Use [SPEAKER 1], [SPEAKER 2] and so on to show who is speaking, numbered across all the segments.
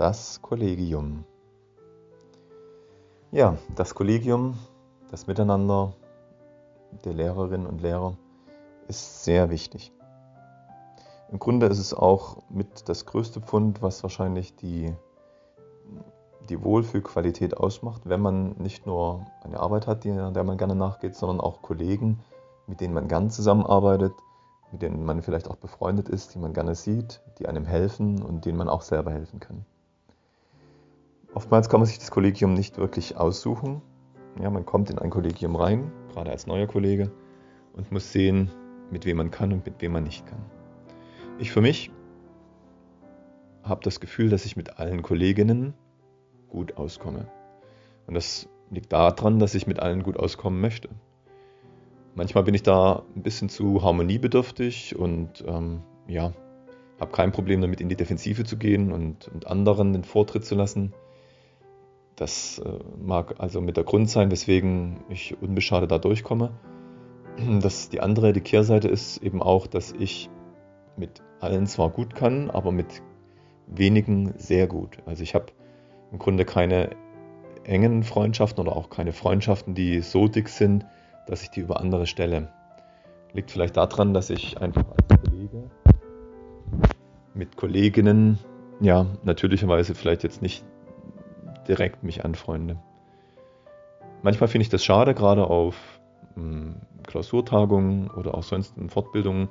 [SPEAKER 1] Das Kollegium. Ja, das Kollegium, das Miteinander der Lehrerinnen und Lehrer ist sehr wichtig. Im Grunde ist es auch mit das größte Pfund, was wahrscheinlich die, die Wohlfühlqualität ausmacht, wenn man nicht nur eine Arbeit hat, der man gerne nachgeht, sondern auch Kollegen, mit denen man gern zusammenarbeitet, mit denen man vielleicht auch befreundet ist, die man gerne sieht, die einem helfen und denen man auch selber helfen kann. Oftmals kann man sich das Kollegium nicht wirklich aussuchen. Ja, man kommt in ein Kollegium rein, gerade als neuer Kollege, und muss sehen, mit wem man kann und mit wem man nicht kann. Ich für mich habe das Gefühl, dass ich mit allen Kolleginnen gut auskomme. Und das liegt daran, dass ich mit allen gut auskommen möchte. Manchmal bin ich da ein bisschen zu harmoniebedürftig und ähm, ja, habe kein Problem damit, in die Defensive zu gehen und, und anderen den Vortritt zu lassen. Das äh, mag also mit der Grund sein, weswegen ich unbeschadet da durchkomme. Das, die andere, die Kehrseite ist eben auch, dass ich mit allen zwar gut kann, aber mit wenigen sehr gut. Also ich habe im Grunde keine engen Freundschaften oder auch keine Freundschaften, die so dick sind, dass ich die über andere stelle. Liegt vielleicht daran, dass ich einfach als Kollege mit Kolleginnen ja natürlicherweise vielleicht jetzt nicht direkt mich anfreunde. Manchmal finde ich das schade, gerade auf hm, Klausurtagungen oder auch sonst in Fortbildungen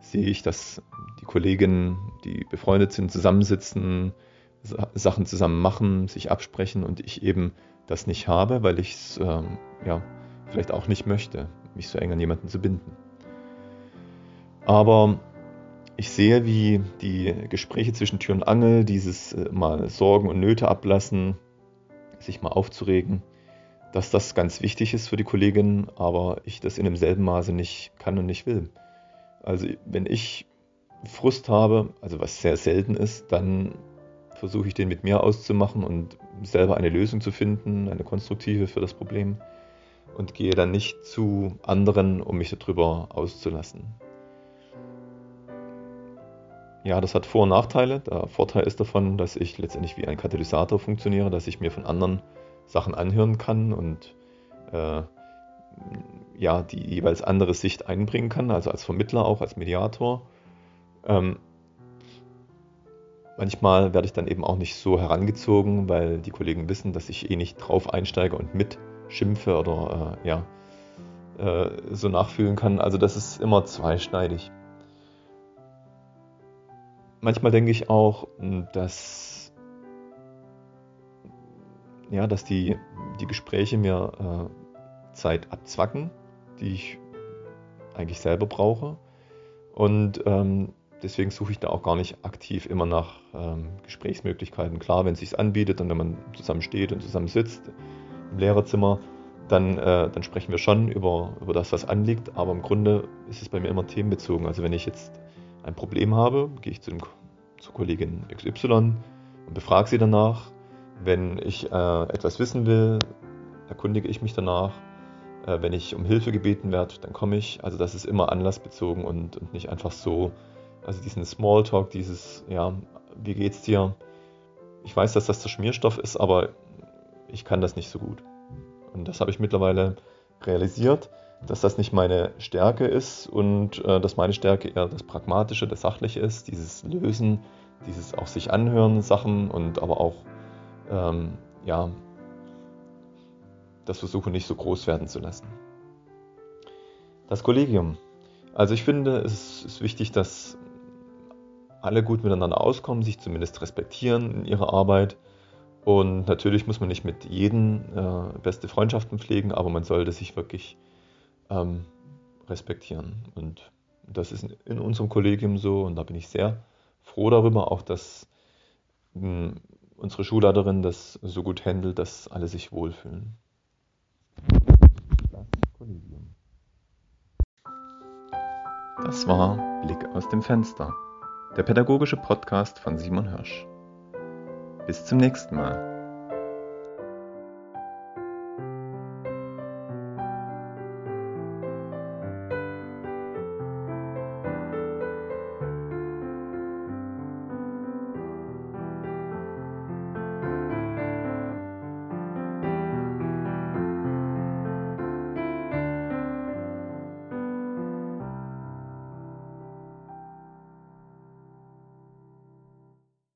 [SPEAKER 1] sehe ich, dass die Kolleginnen, die befreundet sind, zusammensitzen, Sachen zusammen machen, sich absprechen und ich eben das nicht habe, weil ich es ähm, ja, vielleicht auch nicht möchte, mich so eng an jemanden zu binden. Aber ich sehe, wie die Gespräche zwischen Tür und Angel, dieses äh, mal Sorgen und Nöte ablassen, sich mal aufzuregen, dass das ganz wichtig ist für die Kolleginnen, aber ich das in demselben Maße nicht kann und nicht will. Also wenn ich Frust habe, also was sehr selten ist, dann versuche ich den mit mir auszumachen und selber eine Lösung zu finden, eine konstruktive für das Problem und gehe dann nicht zu anderen, um mich darüber auszulassen. Ja, das hat Vor- und Nachteile. Der Vorteil ist davon, dass ich letztendlich wie ein Katalysator funktioniere, dass ich mir von anderen Sachen anhören kann und äh, ja, die jeweils andere Sicht einbringen kann, also als Vermittler auch, als Mediator. Ähm, manchmal werde ich dann eben auch nicht so herangezogen, weil die Kollegen wissen, dass ich eh nicht drauf einsteige und mitschimpfe oder äh, ja, äh, so nachfühlen kann. Also das ist immer zweischneidig manchmal denke ich auch, hm, dass, ja, dass die, die Gespräche mir äh, Zeit abzwacken, die ich eigentlich selber brauche. Und ähm, deswegen suche ich da auch gar nicht aktiv immer nach ähm, Gesprächsmöglichkeiten. Klar, wenn es sich anbietet und wenn man zusammen steht und zusammen sitzt im Lehrerzimmer, dann, äh, dann sprechen wir schon über, über das, was anliegt. Aber im Grunde ist es bei mir immer themenbezogen. Also wenn ich jetzt ein Problem habe, gehe ich zu dem, zur Kollegin XY und befrage sie danach. Wenn ich äh, etwas wissen will, erkundige ich mich danach. Äh, wenn ich um Hilfe gebeten werde, dann komme ich. Also das ist immer anlassbezogen und, und nicht einfach so. Also diesen Smalltalk, dieses, ja, wie geht's dir? Ich weiß, dass das der Schmierstoff ist, aber ich kann das nicht so gut. Und das habe ich mittlerweile realisiert dass das nicht meine Stärke ist und äh, dass meine Stärke eher das Pragmatische, das Sachliche ist, dieses Lösen, dieses auch sich anhören Sachen und aber auch ähm, ja das Versuchen nicht so groß werden zu lassen. Das Kollegium. Also ich finde, es ist wichtig, dass alle gut miteinander auskommen, sich zumindest respektieren in ihrer Arbeit. Und natürlich muss man nicht mit jedem äh, beste Freundschaften pflegen, aber man sollte sich wirklich ähm, respektieren. Und das ist in unserem Kollegium so und da bin ich sehr froh darüber, auch dass hm, unsere Schulleiterin das so gut handelt, dass alle sich wohlfühlen. Das. Das war Blick aus dem Fenster, der pädagogische Podcast von Simon Hirsch. Bis zum nächsten Mal.